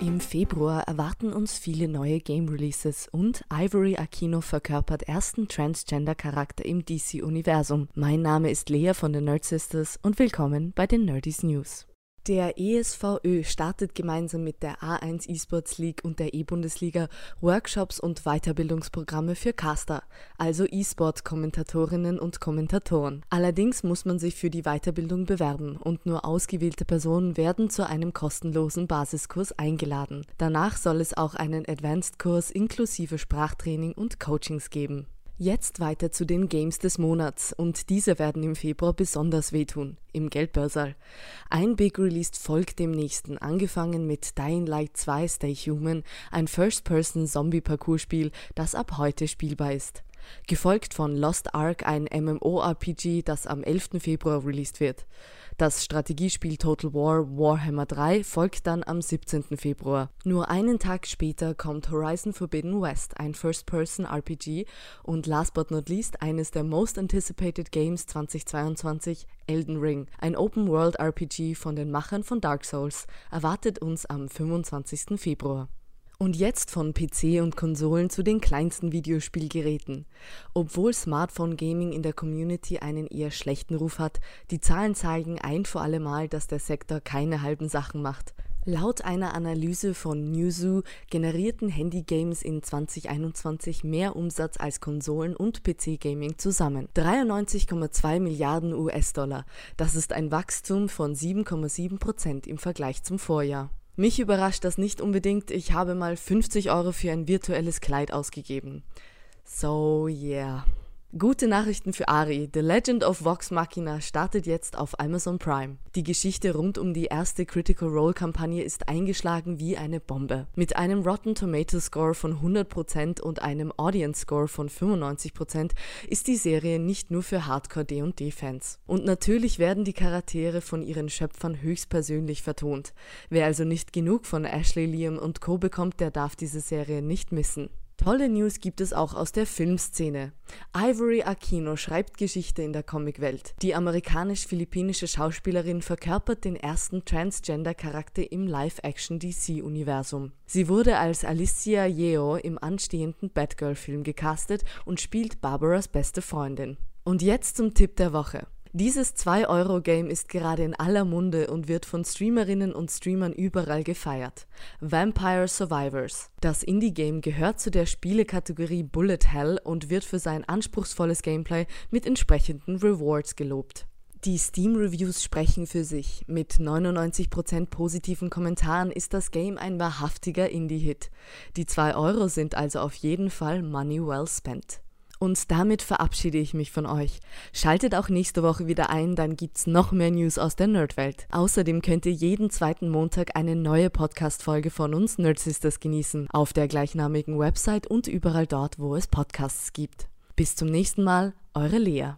Im Februar erwarten uns viele neue Game Releases und Ivory Aquino verkörpert ersten Transgender-Charakter im DC-Universum. Mein Name ist Lea von den Nerd Sisters und willkommen bei den Nerdies News. Der ESVÖ startet gemeinsam mit der A1 Esports League und der E-Bundesliga Workshops und Weiterbildungsprogramme für Caster, also E-Sport-Kommentatorinnen und Kommentatoren. Allerdings muss man sich für die Weiterbildung bewerben und nur ausgewählte Personen werden zu einem kostenlosen Basiskurs eingeladen. Danach soll es auch einen Advanced-Kurs inklusive Sprachtraining und Coachings geben. Jetzt weiter zu den Games des Monats und diese werden im Februar besonders wehtun, im Geldbörsal. Ein Big Release folgt dem nächsten, angefangen mit Dying Light 2 Stay Human, ein First-Person-Zombie-Parcours-Spiel, das ab heute spielbar ist. Gefolgt von Lost Ark, ein MMORPG, das am 11. Februar released wird. Das Strategiespiel Total War Warhammer 3 folgt dann am 17. Februar. Nur einen Tag später kommt Horizon Forbidden West, ein First-Person-RPG und last but not least eines der most anticipated Games 2022, Elden Ring, ein Open-World-RPG von den Machern von Dark Souls, erwartet uns am 25. Februar. Und jetzt von PC und Konsolen zu den kleinsten Videospielgeräten. Obwohl Smartphone Gaming in der Community einen eher schlechten Ruf hat, die Zahlen zeigen ein für alle Mal, dass der Sektor keine halben Sachen macht. Laut einer Analyse von Newzoo generierten Handy-Games in 2021 mehr Umsatz als Konsolen- und PC-Gaming zusammen. 93,2 Milliarden US-Dollar. Das ist ein Wachstum von 7,7 Prozent im Vergleich zum Vorjahr. Mich überrascht das nicht unbedingt. Ich habe mal 50 Euro für ein virtuelles Kleid ausgegeben. So, yeah. Gute Nachrichten für Ari. The Legend of Vox Machina startet jetzt auf Amazon Prime. Die Geschichte rund um die erste Critical Role Kampagne ist eingeschlagen wie eine Bombe. Mit einem Rotten Tomato Score von 100% und einem Audience Score von 95% ist die Serie nicht nur für Hardcore D&D Fans. Und natürlich werden die Charaktere von ihren Schöpfern höchstpersönlich vertont. Wer also nicht genug von Ashley Liam und Co bekommt, der darf diese Serie nicht missen. Tolle News gibt es auch aus der Filmszene. Ivory Aquino schreibt Geschichte in der Comicwelt. Die amerikanisch-philippinische Schauspielerin verkörpert den ersten Transgender-Charakter im Live-Action-DC-Universum. Sie wurde als Alicia Yeo im anstehenden Batgirl-Film gecastet und spielt Barbaras beste Freundin. Und jetzt zum Tipp der Woche. Dieses 2-Euro-Game ist gerade in aller Munde und wird von Streamerinnen und Streamern überall gefeiert. Vampire Survivors. Das Indie-Game gehört zu der Spielekategorie Bullet Hell und wird für sein anspruchsvolles Gameplay mit entsprechenden Rewards gelobt. Die Steam-Reviews sprechen für sich. Mit 99% positiven Kommentaren ist das Game ein wahrhaftiger Indie-Hit. Die 2 Euro sind also auf jeden Fall money well spent. Und damit verabschiede ich mich von euch. Schaltet auch nächste Woche wieder ein, dann gibt's noch mehr News aus der Nerdwelt. Außerdem könnt ihr jeden zweiten Montag eine neue Podcast-Folge von uns Nerd Sisters genießen, auf der gleichnamigen Website und überall dort, wo es Podcasts gibt. Bis zum nächsten Mal, eure Lea.